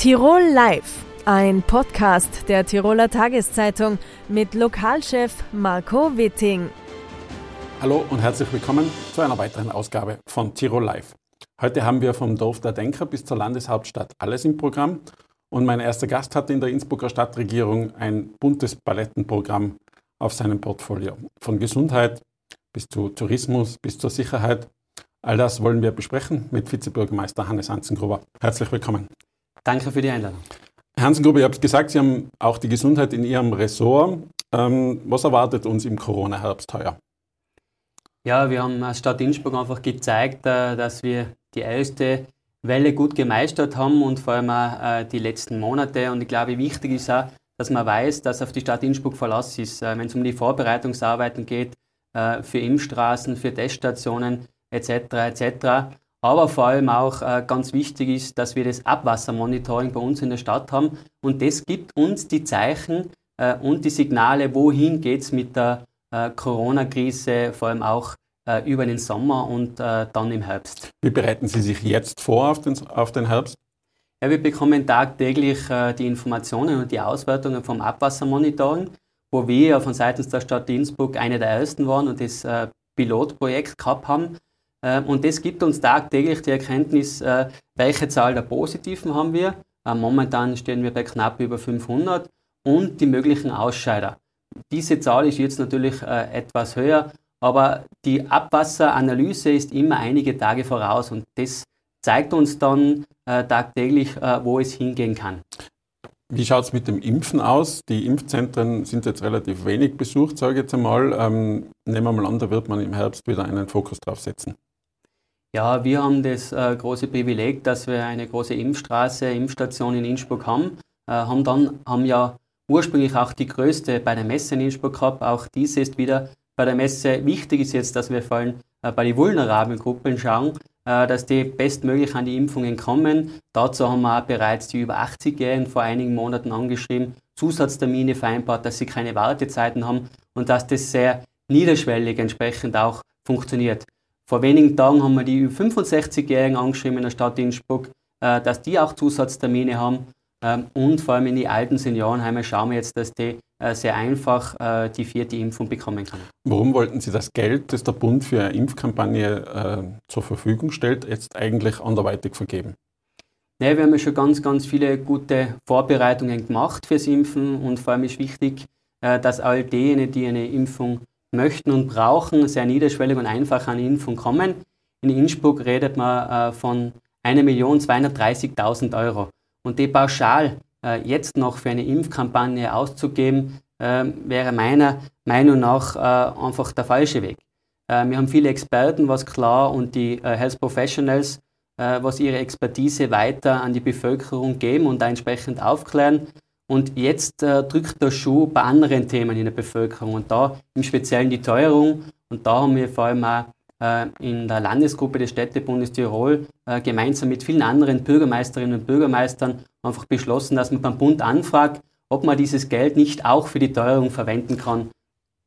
Tirol Live, ein Podcast der Tiroler Tageszeitung mit Lokalchef Marco Witting. Hallo und herzlich willkommen zu einer weiteren Ausgabe von Tirol Live. Heute haben wir vom Dorf der Denker bis zur Landeshauptstadt alles im Programm und mein erster Gast hat in der Innsbrucker Stadtregierung ein buntes Palettenprogramm auf seinem Portfolio. Von Gesundheit bis zu Tourismus bis zur Sicherheit. All das wollen wir besprechen mit Vizebürgermeister Hannes Hanzengruber. Herzlich willkommen. Danke für die Einladung. Herr Hansengruber, ihr habt gesagt, Sie haben auch die Gesundheit in Ihrem Ressort. Ähm, was erwartet uns im Corona-Herbst heuer? Ja, wir haben als Stadt Innsbruck einfach gezeigt, äh, dass wir die erste Welle gut gemeistert haben und vor allem auch äh, die letzten Monate. Und ich glaube, wichtig ist auch, dass man weiß, dass auf die Stadt Innsbruck Verlass ist, äh, wenn es um die Vorbereitungsarbeiten geht, für Impfstraßen, für Teststationen etc. etc. Aber vor allem auch äh, ganz wichtig ist, dass wir das Abwassermonitoring bei uns in der Stadt haben. Und das gibt uns die Zeichen äh, und die Signale, wohin geht es mit der äh, Corona-Krise, vor allem auch äh, über den Sommer und äh, dann im Herbst. Wie bereiten Sie sich jetzt vor auf den, auf den Herbst? Ja, wir bekommen tagtäglich äh, die Informationen und die Auswertungen vom Abwassermonitoring, wo wir von seitens der Stadt Innsbruck eine der ersten waren und das Pilotprojekt gehabt haben und das gibt uns tagtäglich die Erkenntnis, äh, welche Zahl der Positiven haben wir. Äh, momentan stehen wir bei knapp über 500 und die möglichen Ausscheider. Diese Zahl ist jetzt natürlich äh, etwas höher, aber die Abwasseranalyse ist immer einige Tage voraus und das zeigt uns dann tagtäglich, wo es hingehen kann. Wie schaut es mit dem Impfen aus? Die Impfzentren sind jetzt relativ wenig besucht, sage ich jetzt einmal. Ähm, nehmen wir mal an, da wird man im Herbst wieder einen Fokus drauf setzen. Ja, wir haben das äh, große Privileg, dass wir eine große Impfstraße, Impfstation in Innsbruck haben. Äh, haben dann haben ja ursprünglich auch die größte bei der Messe in Innsbruck gehabt. Auch diese ist wieder bei der Messe. Wichtig ist jetzt, dass wir vor allem äh, bei den vulnerablen Gruppen schauen, äh, dass die bestmöglich an die Impfungen kommen. Dazu haben wir auch bereits die über 80-Jährigen vor einigen Monaten angeschrieben, Zusatztermine vereinbart, dass sie keine Wartezeiten haben und dass das sehr niederschwellig entsprechend auch funktioniert. Vor wenigen Tagen haben wir die 65-Jährigen angeschrieben in der Stadt Innsbruck, äh, dass die auch Zusatztermine haben. Ähm, und vor allem in die alten Seniorenheime schauen wir jetzt, dass die äh, sehr einfach äh, die vierte Impfung bekommen können. Warum wollten Sie das Geld, das der Bund für eine Impfkampagne zur Verfügung stellt, jetzt eigentlich anderweitig vergeben? Nee, wir haben ja schon ganz, ganz viele gute Vorbereitungen gemacht fürs Impfen und vor allem ist wichtig, dass all diejenigen, die eine Impfung möchten und brauchen, sehr niederschwellig und einfach an Impfung kommen. In Innsbruck redet man äh, von 1.230.000 Euro. Und die pauschal äh, jetzt noch für eine Impfkampagne auszugeben, äh, wäre meiner Meinung nach einfach der falsche Weg. Wir haben viele Experten, was klar, und die Health Professionals, was ihre Expertise weiter an die Bevölkerung geben und da entsprechend aufklären. Und jetzt äh, drückt der Schuh bei anderen Themen in der Bevölkerung und da im Speziellen die Teuerung. Und da haben wir vor allem auch äh, in der Landesgruppe des Städtebundes Tirol äh, gemeinsam mit vielen anderen Bürgermeisterinnen und Bürgermeistern einfach beschlossen, dass man beim Bund anfragt, ob man dieses Geld nicht auch für die Teuerung verwenden kann.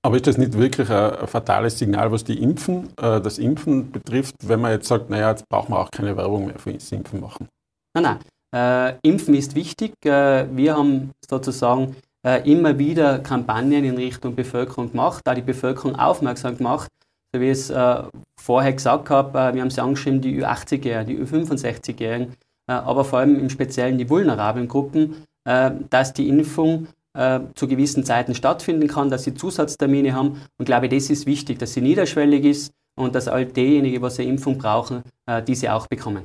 Aber ist das nicht wirklich ein, fatales Signal, was die Impfen, äh, das Impfen betrifft, wenn man jetzt sagt, naja, jetzt braucht man auch keine Werbung mehr für das Impfen machen? Nein, nein. Äh, Impfen ist wichtig. Äh, wir haben sozusagen äh, immer wieder Kampagnen in Richtung Bevölkerung gemacht, da die Bevölkerung aufmerksam gemacht, so wie ich es äh, vorher gesagt habe. Äh, wir haben sie angeschrieben, die Ü80-Jährigen, die Ü65-Jährigen, äh, aber vor allem im Speziellen die vulnerablen Gruppen, dass die Impfung zu gewissen Zeiten stattfinden kann, dass sie Zusatztermine haben. Und ich glaube, das ist wichtig, dass sie niederschwellig ist und dass all diejenigen, die eine Impfung brauchen, diese auch bekommen.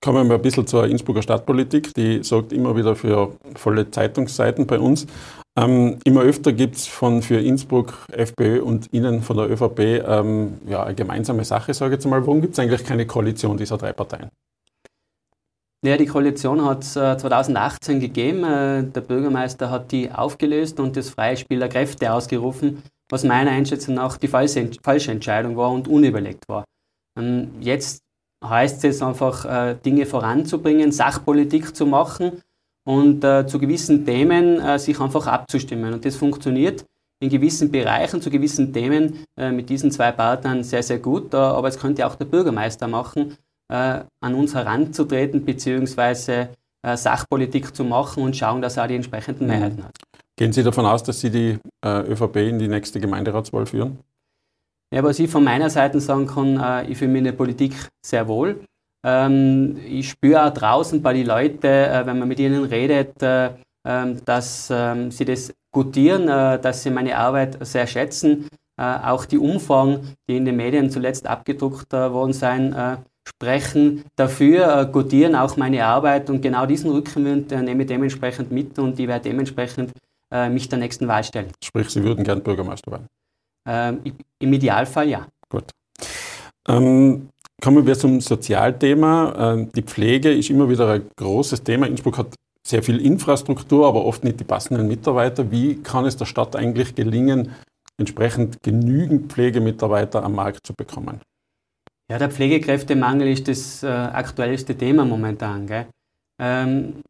Kommen wir ein bisschen zur Innsbrucker Stadtpolitik. Die sorgt immer wieder für volle Zeitungsseiten bei uns. Ähm, immer öfter gibt es von für Innsbruck, FPÖ und Ihnen von der ÖVP ähm, ja, eine gemeinsame Sache, sage ich jetzt mal. Warum gibt es eigentlich keine Koalition dieser drei Parteien? Ja, die Koalition hat es äh, 2018 gegeben. Äh, der Bürgermeister hat die aufgelöst und das freie Spiel der Kräfte ausgerufen, was meiner Einschätzung nach die falsche, falsche Entscheidung war und unüberlegt war. Ähm, jetzt heißt es einfach, äh, Dinge voranzubringen, Sachpolitik zu machen und äh, zu gewissen Themen äh, sich einfach abzustimmen. Und das funktioniert in gewissen Bereichen, zu gewissen Themen mit diesen zwei Partnern sehr, sehr gut. Aber es könnte auch der Bürgermeister machen, an uns heranzutreten, beziehungsweise Sachpolitik zu machen und schauen, dass er auch die entsprechenden mhm. Mehrheiten hat. Gehen Sie davon aus, dass Sie die ÖVP in die nächste Gemeinderatswahl führen? Ja, was ich von meiner Seite sagen kann, äh, ich fühle mich in der Politik sehr wohl. Ähm, ich spüre auch draußen bei den Leuten, äh, wenn man mit ihnen redet, äh, ähm, dass ähm, sie das gutieren, äh, dass sie meine Arbeit sehr schätzen. Äh, auch die Umfragen, die in den Medien zuletzt abgedruckt äh, worden sind, sprechen dafür, gutieren auch meine Arbeit und genau diesen Rückenwind nehme ich dementsprechend mit und ich werde dementsprechend mich der nächsten Wahl stellen. Sprich, Sie würden gern Bürgermeister werden? Ähm, Im Idealfall ja. Gut. Ähm, kommen wir zum Sozialthema. Ähm, die Pflege ist immer wieder ein großes Thema. Innsbruck hat sehr viel Infrastruktur, aber oft nicht die passenden Mitarbeiter. Wie kann es der Stadt eigentlich gelingen, entsprechend genügend Pflegemitarbeiter am Markt zu bekommen? Ja, der Pflegekräftemangel ist das äh, aktuellste Thema momentan. Ähm,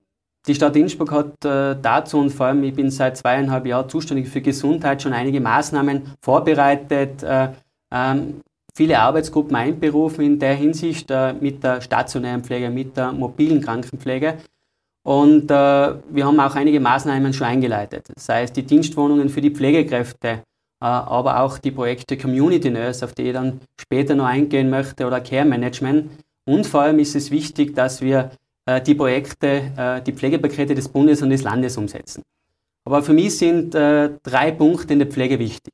die Stadt Innsbruck hat äh, dazu und vor allem, ich bin seit zweieinhalb Jahren zuständig für Gesundheit, schon einige Maßnahmen vorbereitet, äh, ähm, viele Arbeitsgruppen einberufen in der Hinsicht äh, mit der stationären Pflege, mit der mobilen Krankenpflege. Und wir haben auch einige Maßnahmen schon eingeleitet, sei es die Dienstwohnungen für die Pflegekräfte, aber auch die Projekte Community Nurse, auf die ich dann später noch eingehen möchte, oder Care Management. Und vor allem ist es wichtig, dass wir die Projekte, äh, die Pflegepakete des Bundes und des Landes umsetzen. Aber für mich sind äh, drei Punkte in der Pflege wichtig.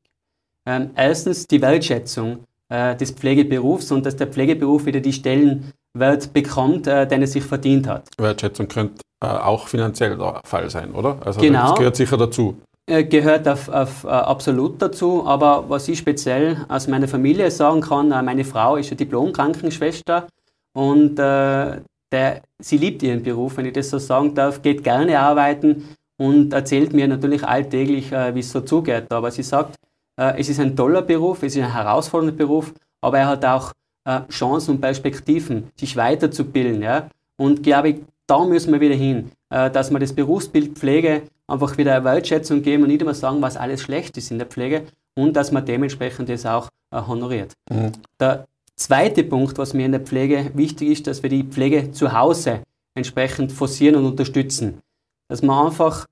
Ähm, erstens die Wertschätzung des Pflegeberufs und dass der Pflegeberuf wieder die Stellenwert bekommt, den er sich verdient hat. Wertschätzung könnte auch finanziell der Fall sein, oder? Also genau. das gehört sicher dazu. Gehört auf, auf, absolut dazu, aber was ich speziell aus meiner Familie sagen kann, meine Frau ist eine Diplom-Krankenschwester und äh, der, sie liebt ihren Beruf, wenn ich das so sagen darf, geht gerne arbeiten und erzählt mir natürlich alltäglich, äh, wie es so zugeht. Aber sie sagt, äh, es ist ein toller Beruf, es ist ein herausfordernder Beruf, aber er hat auch äh, Chancen und Perspektiven, sich weiterzubilden. Ja? Und glaube ich, da müssen wir wieder hin, äh, dass wir das Berufsbild Pflege einfach wieder eine Wertschätzung geben und nicht immer sagen, was alles schlecht ist in der Pflege und dass man dementsprechend das auch äh, honoriert. Mhm. Der Zweiter Punkt, was mir in der Pflege wichtig ist, dass wir die Pflege zu Hause entsprechend forcieren und unterstützen. Dass man einfach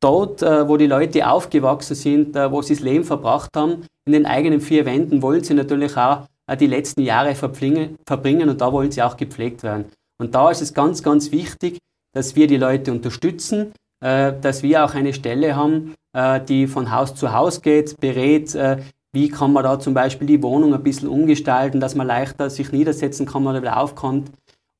dort, äh, wo die Leute aufgewachsen sind, äh, wo sie das Leben verbracht haben, in den eigenen vier Wänden wollen sie natürlich auch äh, die letzten Jahre verbringen und da wollen sie auch gepflegt werden. Und da ist es ganz, ganz wichtig, dass wir die Leute unterstützen, dass wir auch eine Stelle haben, die von Haus zu Haus geht, berät, wie kann man da zum Beispiel die Wohnung ein bisschen umgestalten, dass man leichter sich niedersetzen kann oder wieder aufkommt?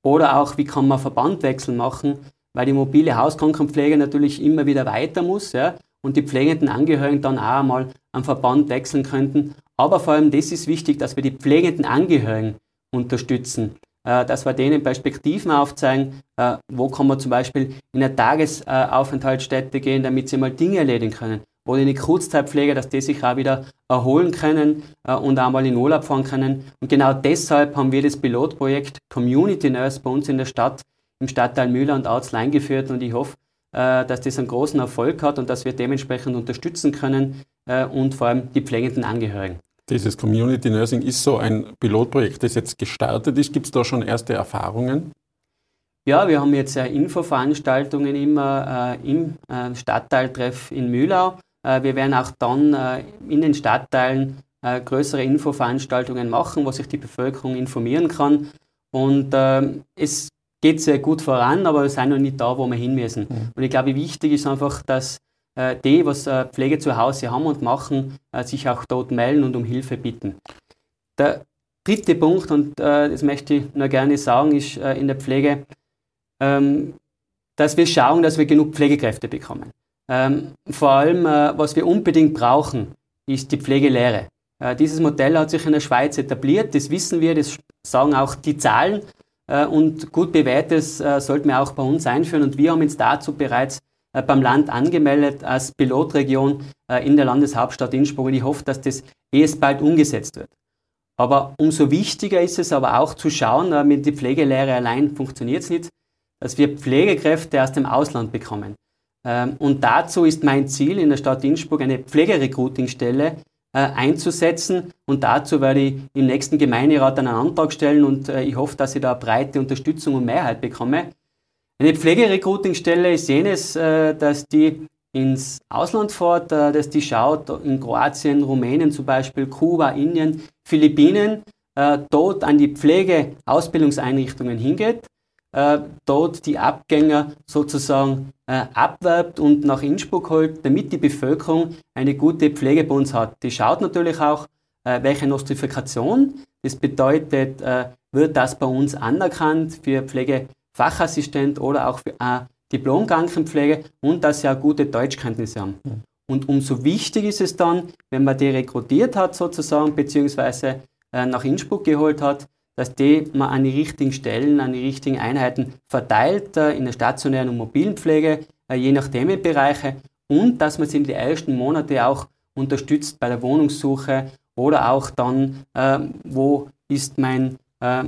Oder auch, wie kann man Verbandwechsel machen, weil die mobile Hauskrankenpflege natürlich immer wieder weiter muss ja, und die pflegenden Angehörigen dann auch einmal am Verband wechseln könnten. Aber vor allem das ist wichtig, dass wir die pflegenden Angehörigen unterstützen, äh, dass wir denen Perspektiven aufzeigen, äh, wo kann man zum Beispiel in eine Tagesaufenthaltsstätte gehen, damit sie mal Dinge erledigen können oder in die Kurzzeitpflege, dass die sich auch wieder erholen können äh, und einmal in Urlaub fahren können. Und genau deshalb haben wir das Pilotprojekt Community Nurse bei uns in der Stadt, im Stadtteil Müller und Auzl eingeführt und ich hoffe, äh, dass das einen großen Erfolg hat und dass wir dementsprechend unterstützen können äh, und vor allem die pflegenden Angehörigen. Dieses Community Nursing ist so ein Pilotprojekt, das jetzt gestartet ist. Gibt es da schon erste Erfahrungen? Ja, wir haben jetzt Infoveranstaltungen immer im Stadtteiltreff in Mühlau wir werden auch dann äh, in den Stadtteilen äh, größere Infoveranstaltungen machen, wo sich die Bevölkerung informieren kann. Und ähm, es geht sehr gut voran, aber wir sind noch nicht da, wo wir hin müssen. Mhm. Und ich glaube, wichtig ist einfach, dass die, was Pflege zu Hause haben und machen, sich auch dort melden und um Hilfe bitten. Der dritte Punkt, und das möchte ich nur gerne sagen, ist in der Pflege, ähm, dass wir schauen, dass wir genug Pflegekräfte bekommen. Ähm, vor allem, äh, was wir unbedingt brauchen, ist die Pflegelehre. Äh, dieses Modell hat sich in der Schweiz etabliert, das wissen wir, das sagen auch die Zahlen äh, und gut bewährtes äh, sollten wir auch bei uns einführen und wir haben uns dazu bereits äh, beim Land angemeldet als Pilotregion äh, in der Landeshauptstadt Innsbruck und ich hoffe, dass das erst bald umgesetzt wird. Aber umso wichtiger ist es aber auch zu schauen, mit der Pflegelehre allein funktioniert es nicht, dass wir Pflegekräfte aus dem Ausland bekommen. Ähm, und dazu ist mein Ziel in der Stadt Innsbruck eine Pflegerecruitingstelle äh, einzusetzen. Und dazu werde ich im nächsten Gemeinderat einen Antrag stellen und äh, ich hoffe, dass ich da breite Unterstützung und Mehrheit bekomme. Eine Pflegerecruitingstelle ist jenes, äh, dass die ins Ausland fährt, äh, dass die schaut, in Kroatien, Rumänien zum Beispiel, Kuba, Indien, Philippinen, dort an die Pflegeausbildungseinrichtungen hingeht, dort die Abgänger sozusagen abwerbt und nach Innsbruck holt, damit die Bevölkerung eine gute Pflege bei uns hat. Die schaut natürlich auch, welche Nostrifikation, das bedeutet, wird das bei uns anerkannt für Pflegefachassistent oder auch für Diplom-Krankenpflege und dass sie auch gute Deutschkenntnisse haben. Mhm. Und umso wichtig ist es dann, wenn man die rekrutiert hat sozusagen, beziehungsweise äh, nach Innsbruck geholt hat, dass die man an die richtigen Stellen, an die richtigen Einheiten verteilt, äh, in der stationären und mobilen Pflege, äh, je nach Themenbereiche und dass man sie in den ersten Monaten auch unterstützt bei der Wohnungssuche oder auch dann, äh, wo ist mein äh,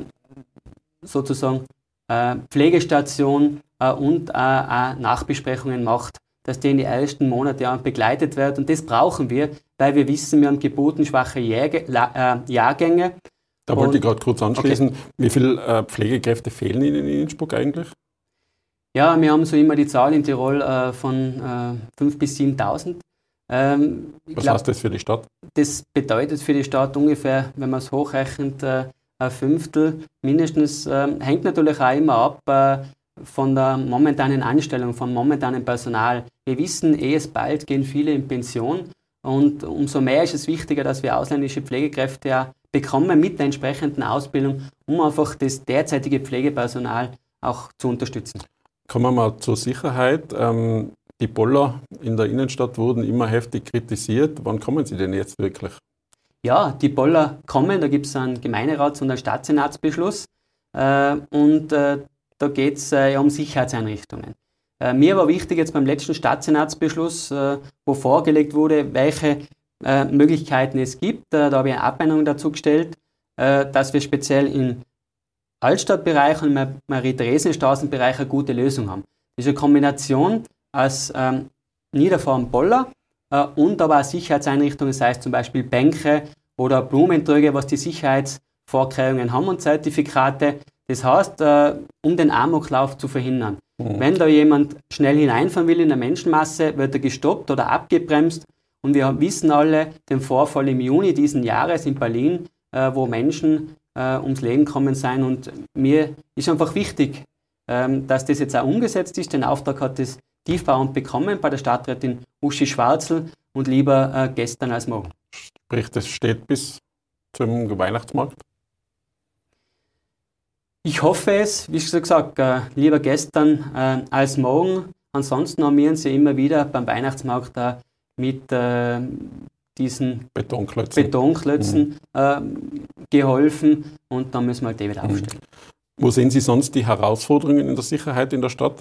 sozusagen äh, Pflegestation und auch Nachbesprechungen macht, dass die in den ersten Monaten begleitet wird. Und das brauchen wir, weil wir wissen, wir haben geburtenschwache Jahrgänge. Da wollte ich gerade kurz anschließen. Okay. Wie viele Pflegekräfte fehlen Ihnen in Innsbruck eigentlich? Ja, wir haben so immer die Zahl in Tirol äh, von äh, 5.000 bis 7.000. Ähm, Was glaub, heißt das für die Stadt? Das bedeutet für die Stadt ungefähr, wenn man es hochrechnet, äh, ein Fünftel mindestens. Ähm, hängt natürlich auch immer ab äh, von der momentanen Anstellung, vom momentanen Personal. Wir wissen, eh es bald gehen viele in Pension und umso mehr ist es wichtiger, dass wir ausländische Pflegekräfte ja bekommen mit der entsprechenden Ausbildung, um einfach das derzeitige Pflegepersonal auch zu unterstützen. Kommen wir mal zur Sicherheit. Ähm, die Boller in der Innenstadt wurden immer heftig kritisiert. Wann kommen sie denn jetzt wirklich? Ja, die Boller kommen, da gibt es einen Gemeinderats- und einen Staatssenatsbeschluss. Äh, und äh, da geht es äh, um Sicherheitseinrichtungen. Äh, mir war wichtig jetzt beim letzten Staatssenatsbeschluss, äh, wo vorgelegt wurde, welche äh, Möglichkeiten es gibt. da habe ich eine Abmeinung dazu gestellt, dass wir speziell im Altstadtbereich und im Marie-Dresden-Straßenbereich eine gute Lösung haben. Diese Kombination aus ähm, Niederfahren-Boller und aber auch Sicherheitseinrichtungen, sei es zum Beispiel Bänke oder Blumentröge, was die Sicherheitsvorkehrungen haben und Zertifikate, das heißt, äh, um den Amoklauf zu verhindern. Mhm. Wenn da jemand schnell hineinfahren will in der Menschenmasse, wird er gestoppt oder abgebremst. Und wir wissen alle den Vorfall im Juni diesen Jahres in Berlin, äh, wo Menschen äh, ums Leben kommen sind. Und mir ist einfach wichtig, ähm, dass das jetzt auch umgesetzt ist. Den Auftrag hat das Tiefbauamt bekommen bei der Stadträtin Uschi Schwarzel und lieber äh, gestern als morgen. Sprich, das steht bis zum Weihnachtsmarkt? Ich hoffe es, wie schon gesagt, lieber gestern als morgen. Ansonsten haben wir uns ja immer wieder beim Weihnachtsmarkt da mit äh, diesen Betonklötzen, Betonklötzen mhm. äh, geholfen und dann müssen wir halt die wieder mhm. aufstellen. Wo sehen Sie sonst die Herausforderungen in der Sicherheit in der Stadt?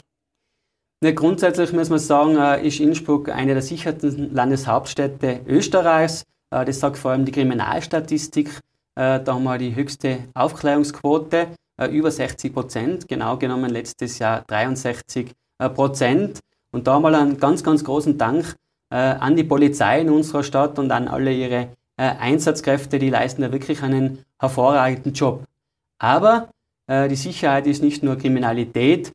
Ne, grundsätzlich muss man sagen, äh, ist Innsbruck eine der sichersten Landeshauptstädte Österreichs. Äh, das sagt vor allem die Kriminalstatistik. Da haben wir die höchste Aufklärungsquote äh, über 60 Prozent, genau genommen letztes Jahr 63 äh, Prozent. Und da mal einen ganz, ganz großen Dank äh, an die Polizei in unserer Stadt und an alle ihre äh, Einsatzkräfte, die leisten da wirklich einen hervorragenden Job. Aber äh, die Sicherheit ist nicht nur Kriminalität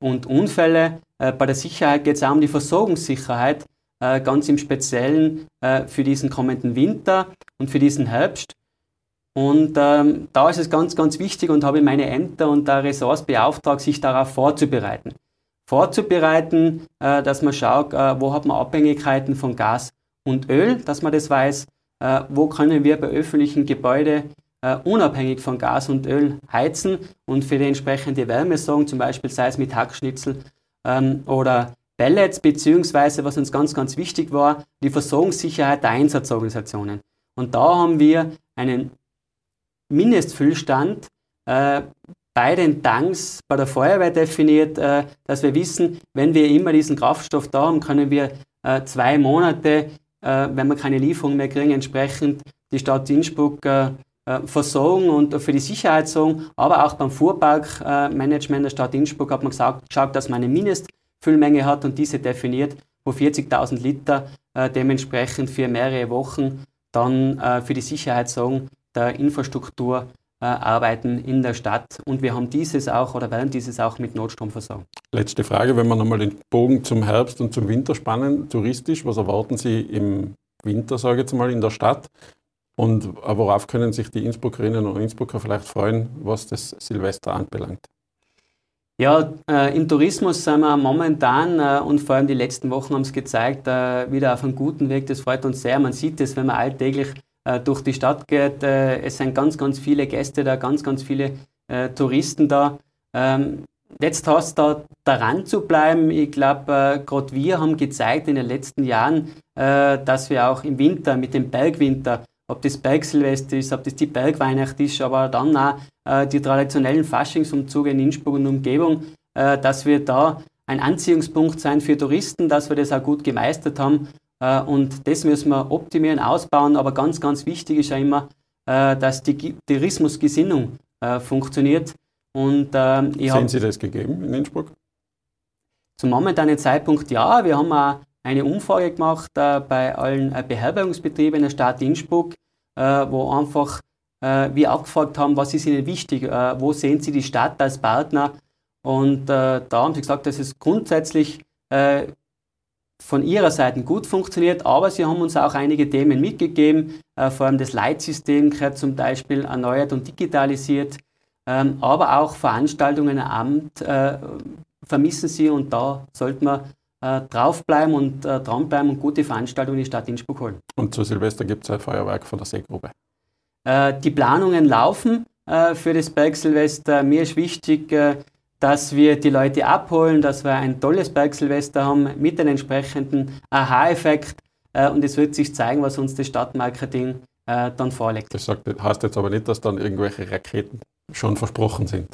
und Unfälle. Äh, bei der Sicherheit geht es auch um die Versorgungssicherheit, ganz im Speziellen für diesen kommenden Winter und für diesen Herbst. Und ähm, da ist es ganz, ganz wichtig und habe meine Ämter und der Ressorts beauftragt, sich darauf vorzubereiten. Vorzubereiten, äh, dass man schaut, äh, wo hat man Abhängigkeiten von Gas und Öl, dass man das weiß, äh, wo können wir bei öffentlichen Gebäuden unabhängig von Gas und Öl heizen und für die entsprechende Wärme sorgen, zum Beispiel sei es mit Hackschnitzel ähm, oder Pellets, beziehungsweise, was uns ganz, ganz wichtig war, die Versorgungssicherheit der Einsatzorganisationen. Und da haben wir einen Mindestfüllstand äh, bei den Tanks bei der Feuerwehr definiert, äh, dass wir wissen, wenn wir immer diesen Kraftstoff da haben, können wir äh, zwei Monate, äh, wenn wir keine Lieferung mehr kriegen, entsprechend die Stadt Innsbruck versorgen und für die Sicherheit sorgen. Aber auch beim Fuhrparkmanagement der Stadt Innsbruck hat man gesagt, geschaut, dass man eine Mindestfüllmenge hat und diese definiert, wo 40.000 Liter dementsprechend für mehrere Wochen dann für die Sicherheit sorgen, der Infrastruktur arbeiten in der Stadt und wir haben dieses auch oder werden dieses auch mit Notstrom versorgen. Letzte Frage, wenn wir nochmal den Bogen zum Herbst und zum Winter spannen, touristisch, was erwarten Sie im Winter, sage ich jetzt mal, in der Stadt? Und worauf können sich die Innsbruckerinnen und Innsbrucker vielleicht freuen, was das Silvester anbelangt? Ja, äh, im Tourismus sind wir momentan äh, und vor allem die letzten Wochen haben es gezeigt, äh, wieder auf einem guten Weg. Das freut uns sehr. Man sieht es, wenn man alltäglich äh, durch die Stadt geht. Äh, es sind ganz, ganz viele Gäste da, ganz, ganz viele äh, Touristen da. Ähm, jetzt hast du da daran zu bleiben. Ich glaube, gerade wir haben gezeigt in den letzten Jahren, dass wir auch im Winter mit dem Bergwinter ob das Bergsilvester ist, ob das die Bergweihnacht ist, aber dann auch äh, die traditionellen Faschingsumzüge in Innsbruck und Umgebung, äh, dass wir da ein Anziehungspunkt sein für Touristen, dass wir das auch gut gemeistert haben. Äh, und das müssen wir optimieren, ausbauen. Aber ganz, ganz wichtig ist ja immer, äh, dass die Tourismusgesinnung äh, funktioniert. Und, ähm, Sehen Sie das gegeben in Innsbruck? Zum momentanen Zeitpunkt ja. Wir haben auch eine Umfrage gemacht äh, bei allen äh, Beherbergungsbetrieben in der Stadt Innsbruck, äh, wo einfach äh, wir abgefragt haben, was ist ihnen wichtig, äh, wo sehen sie die Stadt als Partner. Und äh, da haben sie gesagt, dass es grundsätzlich von ihrer Seite gut funktioniert, aber sie haben uns auch einige Themen mitgegeben, vor allem das Leitsystem gehört zum Beispiel erneuert und digitalisiert, ähm, aber auch Veranstaltungen am Amt vermissen sie und da sollte man äh, draufbleiben und äh, dranbleiben und gute Veranstaltungen in die Stadt Innsbruck holen. Und zu Silvester gibt es ein Feuerwerk von der Seegrube? Äh, die Planungen laufen äh, für das Bergsilvester. Mir ist wichtig, äh, dass wir die Leute abholen, dass wir ein tolles Bergsilvester haben mit dem entsprechenden Aha-Effekt. Äh, und es wird sich zeigen, was uns das Stadtmarketing dann vorlegt. Das sagt, heißt jetzt aber nicht, dass dann irgendwelche Raketen schon versprochen sind.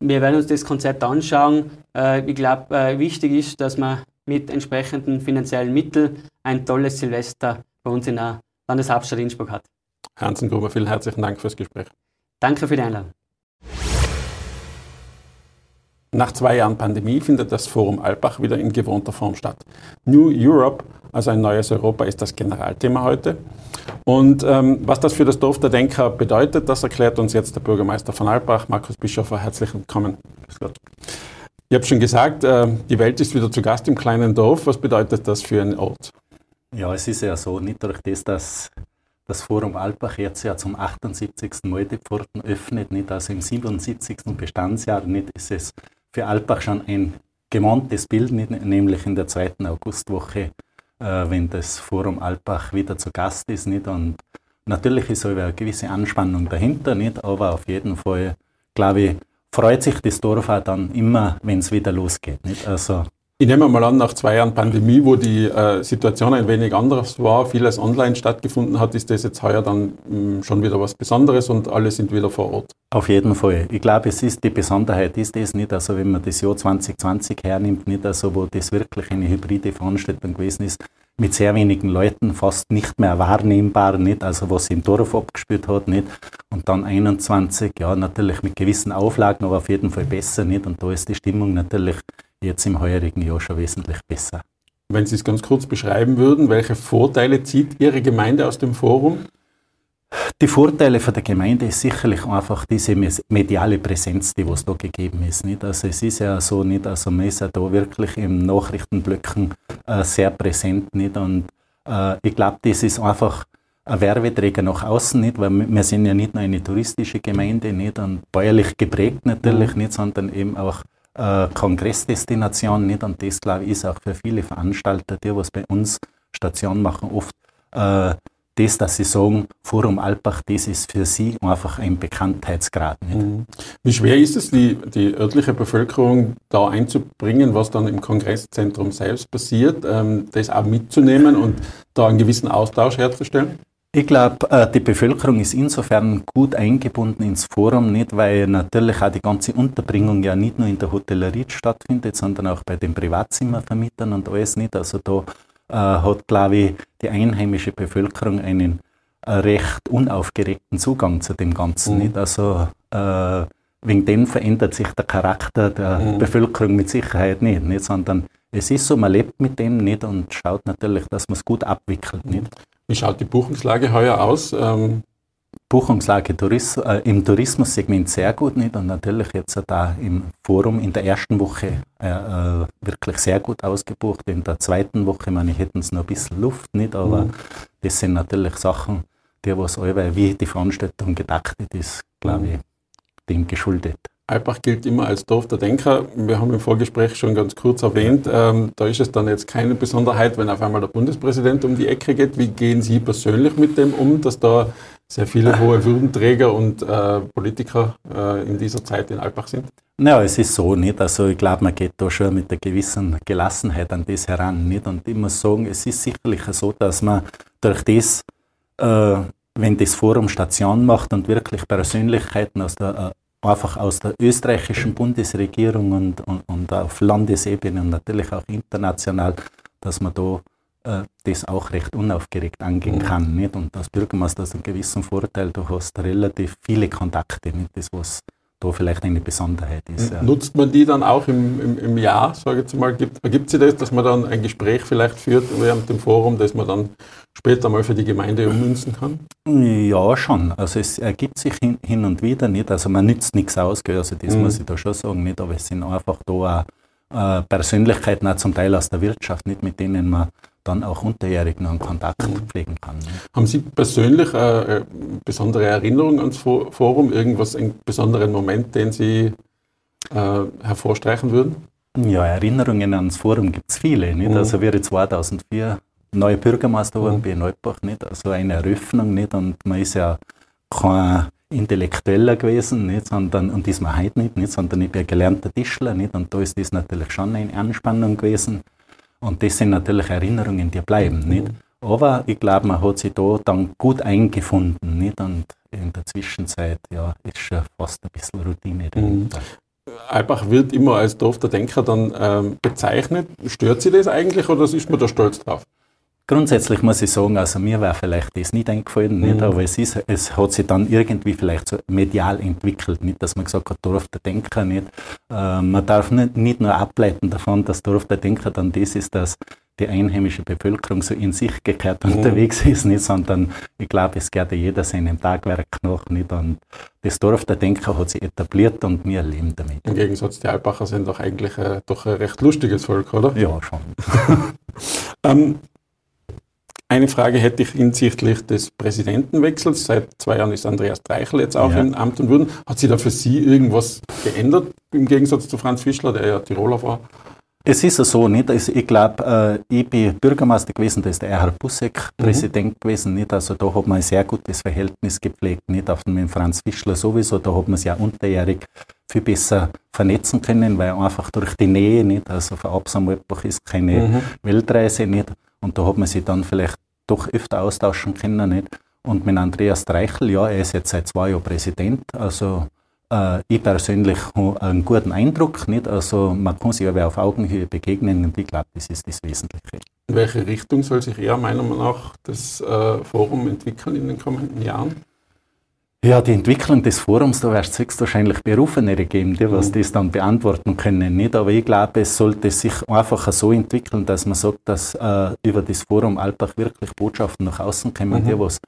Wir werden uns das Konzept anschauen. Äh, ich glaube, äh, wichtig ist, dass man mit entsprechenden finanziellen Mitteln ein tolles Silvester bei uns in der Landeshauptstadt Innsbruck hat. Hansen Gruber, vielen herzlichen Dank fürs Gespräch. Danke für die Einladung. Nach zwei Jahren Pandemie findet das Forum Alpbach wieder in gewohnter Form statt. New Europe, also ein neues Europa, ist das Generalthema heute. Und ähm, was das für das Dorf der Denker bedeutet, das erklärt uns jetzt der Bürgermeister von Alpbach, Markus Bischofer. Herzlich willkommen. Ich habe schon gesagt, äh, die Welt ist wieder zu Gast im kleinen Dorf. Was bedeutet das für einen Ort? Ja, es ist ja so, nicht durch das, dass das Forum Alpbach jetzt ja zum 78. Mal die Pforten öffnet, nicht also im 77. Bestandsjahr, nicht ist es für Alpbach schon ein gemahntes Bild, nämlich in der zweiten Augustwoche, äh, wenn das Forum Alpbach wieder zu Gast ist. Nicht? Und natürlich ist eine gewisse Anspannung dahinter, nicht? aber auf jeden Fall, glaube ich, freut sich das Dorf auch dann immer, wenn es wieder losgeht. Nicht? Also, ich nehme mal an, nach zwei Jahren Pandemie, wo die äh, Situation ein wenig anders war, vieles online stattgefunden hat, ist das jetzt heuer dann mh, mm, schon wieder was Besonderes und alle sind wieder vor Ort. Auf jeden Fall. Ich glaube, es ist die Besonderheit, ist das nicht, also wenn man das Jahr 2020 hernimmt, nicht also wo das wirklich eine hybride Veranstaltung gewesen ist, mit sehr wenigen Leuten, fast nicht mehr wahrnehmbar, nicht, also was im Dorf abgespielt hat, nicht, und dann 21, ja, natürlich mit gewissen Auflagen, aber auf jeden Fall besser, nicht, und da ist die Stimmung natürlich jetzt im heurigen Jahr schon wesentlich besser. Wenn Sie es ganz kurz beschreiben würden, welche Vorteile zieht Ihre Gemeinde aus dem Forum? Die Vorteile für die Gemeinde ist sicherlich einfach diese mediale Präsenz, die was da gegeben ist. Nicht? Also es ist ja so nicht, also man ist ja da wirklich im Nachrichtenblöcken äh, sehr präsent nicht und äh, ich glaube, das ist einfach ein Werbeträger nach außen nicht, weil wir sind ja nicht nur eine touristische Gemeinde nicht und bäuerlich geprägt natürlich mhm. nicht, sondern eben auch äh, Kongressdestination nicht. Und das, glaube ich, ist auch für viele Veranstalter, die was bei uns Station machen, oft äh, das, dass sie sagen, Forum Alpbach, das ist für sie einfach ein Bekanntheitsgrad. Nicht? Mhm. Wie schwer ist es, die, die örtliche Bevölkerung da einzubringen, was dann im Kongresszentrum selbst passiert, ähm, das auch mitzunehmen und da einen gewissen Austausch herzustellen? Ich glaube, äh, die Bevölkerung ist insofern gut eingebunden ins Forum, nicht, weil natürlich auch die ganze Unterbringung ja nicht nur in der Hotellerie stattfindet, sondern auch bei den Privatzimmervermietern und alles nicht. Also da äh, hat, glaube ich, die einheimische Bevölkerung einen äh, recht unaufgeregten Zugang zu dem Ganzen. Mhm. Nicht? Also äh, wegen dem verändert sich der Charakter der mhm. Bevölkerung mit Sicherheit nicht, nicht, sondern es ist so, man lebt mit dem nicht und schaut natürlich, dass man es gut abwickelt. Nicht? Wie schaut die Buchungslage heuer aus? Ähm, Buchungslage Touris äh, im Tourismussegment sehr gut nicht und natürlich jetzt da im Forum in der ersten Woche äh, äh, wirklich sehr gut ausgebucht. In der zweiten Woche, meine ich, hätten es noch ein bisschen Luft nicht, aber mhm. das sind natürlich Sachen, die was allweil, wie die Veranstaltung gedacht ist, glaube mhm. ich, dem geschuldet. Alpbach gilt immer als Dorf der Denker. Wir haben im Vorgespräch schon ganz kurz erwähnt, ähm, da ist es dann jetzt keine Besonderheit, wenn auf einmal der Bundespräsident um die Ecke geht. Wie gehen Sie persönlich mit dem um, dass da sehr viele hohe Würdenträger und äh, Politiker äh, in dieser Zeit in Alpbach sind? Naja, es ist so nicht. Also ich glaube, man geht da schon mit einer gewissen Gelassenheit an das heran. Nicht? Und ich muss sagen, es ist sicherlich so, dass man durch das, äh, wenn das Forum Station macht und wirklich Persönlichkeiten aus der äh, einfach aus der österreichischen Bundesregierung und, und, und auf Landesebene und natürlich auch international, dass man da äh, das auch recht unaufgeregt angehen kann. Nicht? Und als Bürgermeister hast du einen gewissen Vorteil, du hast relativ viele Kontakte, nicht das, was da vielleicht eine Besonderheit ist. Ja. Nutzt man die dann auch im, im, im Jahr, sage ich jetzt mal, gibt, ergibt sich das, dass man dann ein Gespräch vielleicht führt während dem Forum, das man dann später mal für die Gemeinde ummünzen kann? Ja, schon. Also es ergibt sich hin, hin und wieder nicht. Also man nützt nichts aus, also das mhm. muss ich da schon sagen, nicht, aber es sind einfach da auch, äh, Persönlichkeiten, auch zum Teil aus der Wirtschaft, nicht mit denen man dann auch unterjährig noch einen Kontakt pflegen kann. Ne? Haben Sie persönlich eine äh, äh, besondere Erinnerung ans Forum, irgendwas, einen besonderen Moment, den Sie äh, hervorstreichen würden? Ja, Erinnerungen ans Forum gibt es viele. Nicht? Mhm. Also wir 2004 neue Bürgermeister geworden mhm. bei Neubach, nicht? also eine Eröffnung nicht? und man ist ja kein Intellektueller gewesen, nicht? Sondern, und ist man heute nicht, nicht, sondern ich bin ein gelernter Tischler nicht? und da ist das natürlich schon eine Anspannung gewesen und das sind natürlich Erinnerungen, die bleiben. Mhm. Nicht? Aber ich glaube, man hat sich da dann gut eingefunden. Nicht? Und in der Zwischenzeit ja, ist schon fast ein bisschen Routine Mhm. Albach wird immer als Dorf der Denker dann ähm, bezeichnet. Stört Sie das eigentlich oder ist man da stolz drauf? Grundsätzlich muss ich sagen, also mir wäre vielleicht das nicht eingefallen, mhm. nicht, aber es, ist, es hat sich dann irgendwie vielleicht so medial entwickelt, nicht, dass man gesagt hat, Dorf der Denker nicht. Äh, man darf nicht, nicht nur ableiten davon, dass Dorf der Denker dann das ist, dass die einheimische Bevölkerung so in sich gekehrt mhm. unterwegs ist, nicht, sondern ich glaube, es geht ja jeder seinem Tagwerk nach, nicht, und das Dorf der Denker hat sich etabliert und wir leben damit. Im Gegensatz, die Alpacher sind doch eigentlich äh, doch ein recht lustiges Volk, oder? Ja, schon. ähm, eine Frage hätte ich hinsichtlich des Präsidentenwechsels. Seit zwei Jahren ist Andreas Dreichel jetzt auch ja. in Amt und Würden. Hat sich da für Sie irgendwas geändert im Gegensatz zu Franz Fischler, der ja Tiroler war? Es ist so nicht. Also ich glaube, äh, ich bin Bürgermeister gewesen, da ist der Erhard Busseck mhm. Präsident gewesen. Nicht? Also da hat man ein sehr gutes Verhältnis gepflegt. Nicht auf mit Franz Fischler sowieso. Da hat man sich ja unterjährig viel besser vernetzen können, weil einfach durch die Nähe nicht. Also für Absammelbach ist keine mhm. Weltreise nicht. Und da hat man sich dann vielleicht doch öfter austauschen können. Nicht? Und mit Andreas Dreichel, ja, er ist jetzt seit zwei Jahren Präsident. Also äh, ich persönlich habe einen guten Eindruck. Nicht? Also man kann sich aber auf Augenhöhe begegnen und ich glaube, das ist das Wesentliche. In welche Richtung soll sich eher meiner Meinung nach das äh, Forum entwickeln in den kommenden Jahren? Ja, die Entwicklung des Forums, da wirst du höchstwahrscheinlich Berufenere geben, die was mhm. das dann beantworten können. Nicht? Aber ich glaube, es sollte sich einfach so entwickeln, dass man sagt, dass äh, über das Forum Alltag wirklich Botschaften nach außen kommen, mhm. die was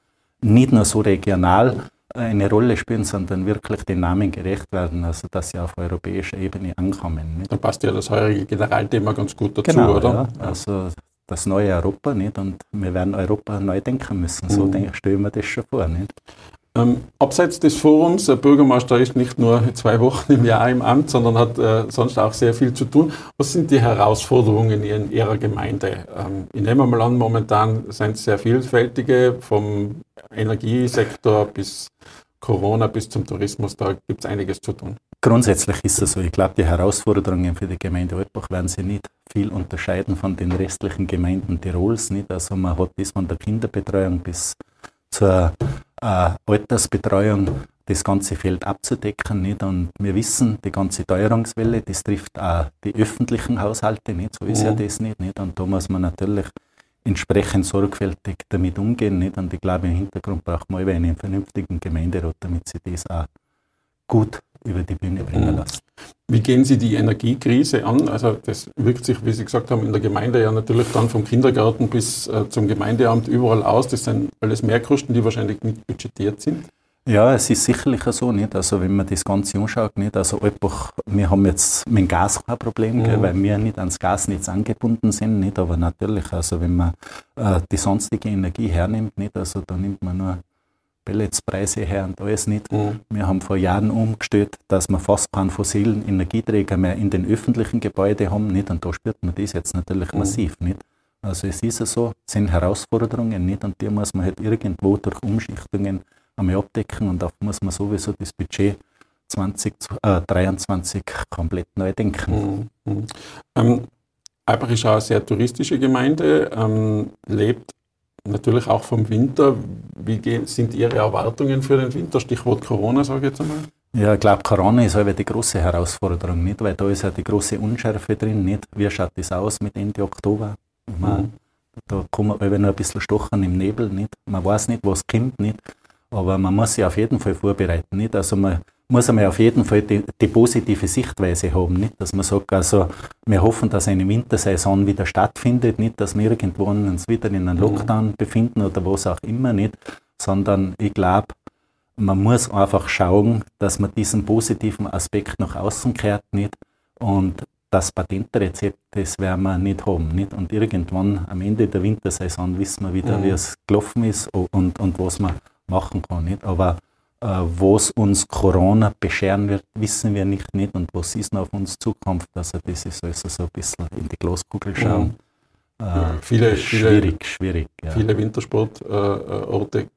nicht nur so regional eine Rolle spielen, sondern wirklich den Namen gerecht werden, also dass sie auf europäischer Ebene ankommen. Nicht? Da passt ja das heurige Generalthema ganz gut dazu, genau, oder? Ja. Also das neue Europa nicht und wir werden Europa neu denken müssen. So mhm. stellen wir das schon vor. Nicht? Ähm, abseits des Forums, der Bürgermeister ist nicht nur zwei Wochen im Jahr im Amt, sondern hat äh, sonst auch sehr viel zu tun. Was sind die Herausforderungen in Ihrer Gemeinde? Ähm, ich nehme mal an, momentan sind es sehr vielfältige, vom Energiesektor bis Corona bis zum Tourismus, da gibt es einiges zu tun. Grundsätzlich ist es so. Ich glaube, die Herausforderungen für die Gemeinde Altbach werden sie nicht viel unterscheiden von den restlichen Gemeinden Tirols. Nicht? Also man hat das von der Kinderbetreuung bis zur äh, Altersbetreuung das ganze Feld abzudecken. Nicht? Und wir wissen, die ganze Teuerungswelle, das trifft auch die öffentlichen Haushalte nicht. So ist ja, ja das nicht, nicht. Und da muss man natürlich entsprechend sorgfältig damit umgehen. Nicht? Und ich glaube, im Hintergrund braucht man einen vernünftigen Gemeinderat, damit sie das auch gut über die Bühne bringen mhm. lassen. Wie gehen Sie die Energiekrise an? Also das wirkt sich, wie Sie gesagt haben, in der Gemeinde ja natürlich dann vom Kindergarten bis äh, zum Gemeindeamt überall aus. Das sind alles Mehrkosten, die wahrscheinlich nicht budgetiert sind. Ja, es ist sicherlich so, nicht? Also wenn man das Ganze anschaut, nicht? Also einfach, wir haben jetzt mit dem Gas kein Problem, mhm. gell, weil wir nicht ans Gasnetz angebunden sind, nicht? Aber natürlich, also wenn man äh, die sonstige Energie hernimmt, nicht? Also da nimmt man nur Pelletspreise her und alles nicht. Mhm. Wir haben vor Jahren umgestellt, dass wir fast keinen fossilen Energieträger mehr in den öffentlichen Gebäuden haben, nicht? Und da spürt man das jetzt natürlich mhm. massiv, nicht? Also es ist ja so, es sind Herausforderungen, nicht? Und die muss man halt irgendwo durch Umschichtungen einmal abdecken und auch muss man sowieso das Budget 2023 äh, komplett neu denken. Mhm. Mhm. Ähm, Eibach ist auch eine sehr touristische Gemeinde, ähm, lebt natürlich auch vom Winter. Wie sind Ihre Erwartungen für den Winter? Stichwort Corona, sage ich jetzt einmal. Ja, ich glaube, Corona ist halt die große Herausforderung, nicht? Weil da ist ja die große Unschärfe drin, nicht? Wie schaut das aus mit Ende Oktober? Man, mhm. Da kommen wir noch ein bisschen stochen im Nebel, nicht? Man weiß nicht, was kommt, nicht? Aber man muss sich auf jeden Fall vorbereiten, nicht? Also man muss einmal auf jeden Fall die, die, positive Sichtweise haben, nicht? Dass man sagt, also wir hoffen, dass eine Wintersaison wieder stattfindet, nicht, dass wir irgendwo uns wieder in einem mhm. Lockdown befinden oder was auch immer, nicht? Sondern ich glaube, man muss einfach schauen, dass man diesen positiven Aspekt nach außen kehrt, nicht? Und das Patentrezept, das werden wir nicht haben. Nicht? Und irgendwann am Ende der Wintersaison wissen wir wieder, mhm. wie es gelaufen ist und, und was man machen kann. Nicht? Aber äh, was uns Corona bescheren wird, wissen wir nicht, nicht und was ist noch auf uns Zukunft. Also das ist also so ein bisschen in die Glaskugel schauen. Mhm. Äh, viele, schwierig, schwierig. Ja. Viele Wintersportorte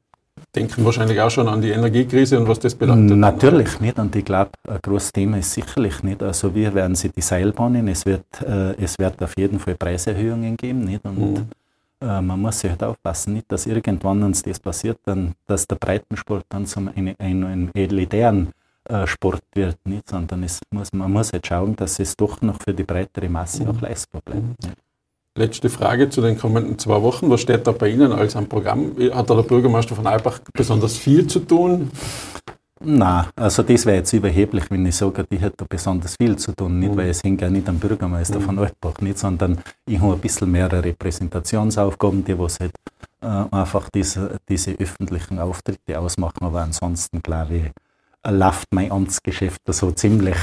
denken wahrscheinlich auch schon an die Energiekrise und was das bedeutet. Natürlich nicht und ich glaube, ein großes Thema ist sicherlich nicht. Also wir werden sie die Seilbahnen, es wird, äh, es wird auf jeden Fall Preiserhöhungen geben nicht? und mhm. Äh, man muss sich halt aufpassen, nicht, dass irgendwann uns das passiert, dann, dass der Breitensport dann zum einen ein, elitären äh, Sport wird, nicht, sondern es muss, man muss halt schauen, dass es doch noch für die breitere Masse auch leistbar bleibt. Mhm. Letzte Frage zu den kommenden zwei Wochen. Was steht da bei Ihnen als am Programm? Hat da der Bürgermeister von Albach besonders viel zu tun? Nein, also das wäre jetzt überheblich, wenn ich sage, ich hätte da besonders viel zu tun. Nicht, mhm. weil es hängt ja nicht am Bürgermeister mhm. von Altbach, nicht, sondern ich habe ein bisschen mehr Repräsentationsaufgaben, die was halt äh, einfach diese, diese öffentlichen Auftritte ausmachen. Aber ansonsten, glaube ich, läuft mein Amtsgeschäft so ziemlich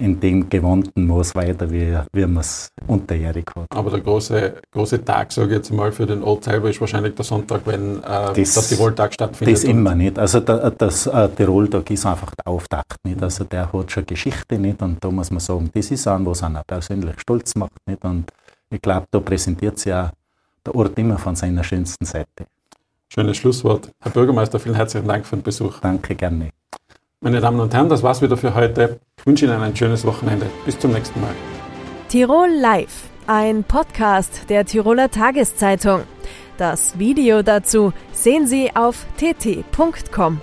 in dem gewandten Maß weiter, wie, wie man es unterjährig hat. Aber der große, große Tag, sage ich jetzt mal, für den Ort selber ist wahrscheinlich der Sonntag, wenn äh, das, der Tirol-Tag stattfindet. Das immer nicht. Also der, das äh, Tirol-Tag ist einfach der Auftakt nicht. Also der hat schon Geschichte nicht und da muss man sagen, das ist an, was einer persönlich stolz macht nicht. Und ich glaube, da präsentiert sich ja der Ort immer von seiner schönsten Seite. Schönes Schlusswort. Herr Bürgermeister, vielen herzlichen Dank für den Besuch. Danke, gerne. Meine Damen und Herren, das war's wieder für heute. Ich wünsche Ihnen ein schönes Wochenende. Bis zum nächsten Mal. Tirol Live, ein Podcast der Tiroler Tageszeitung. Das Video dazu sehen Sie auf tt.com.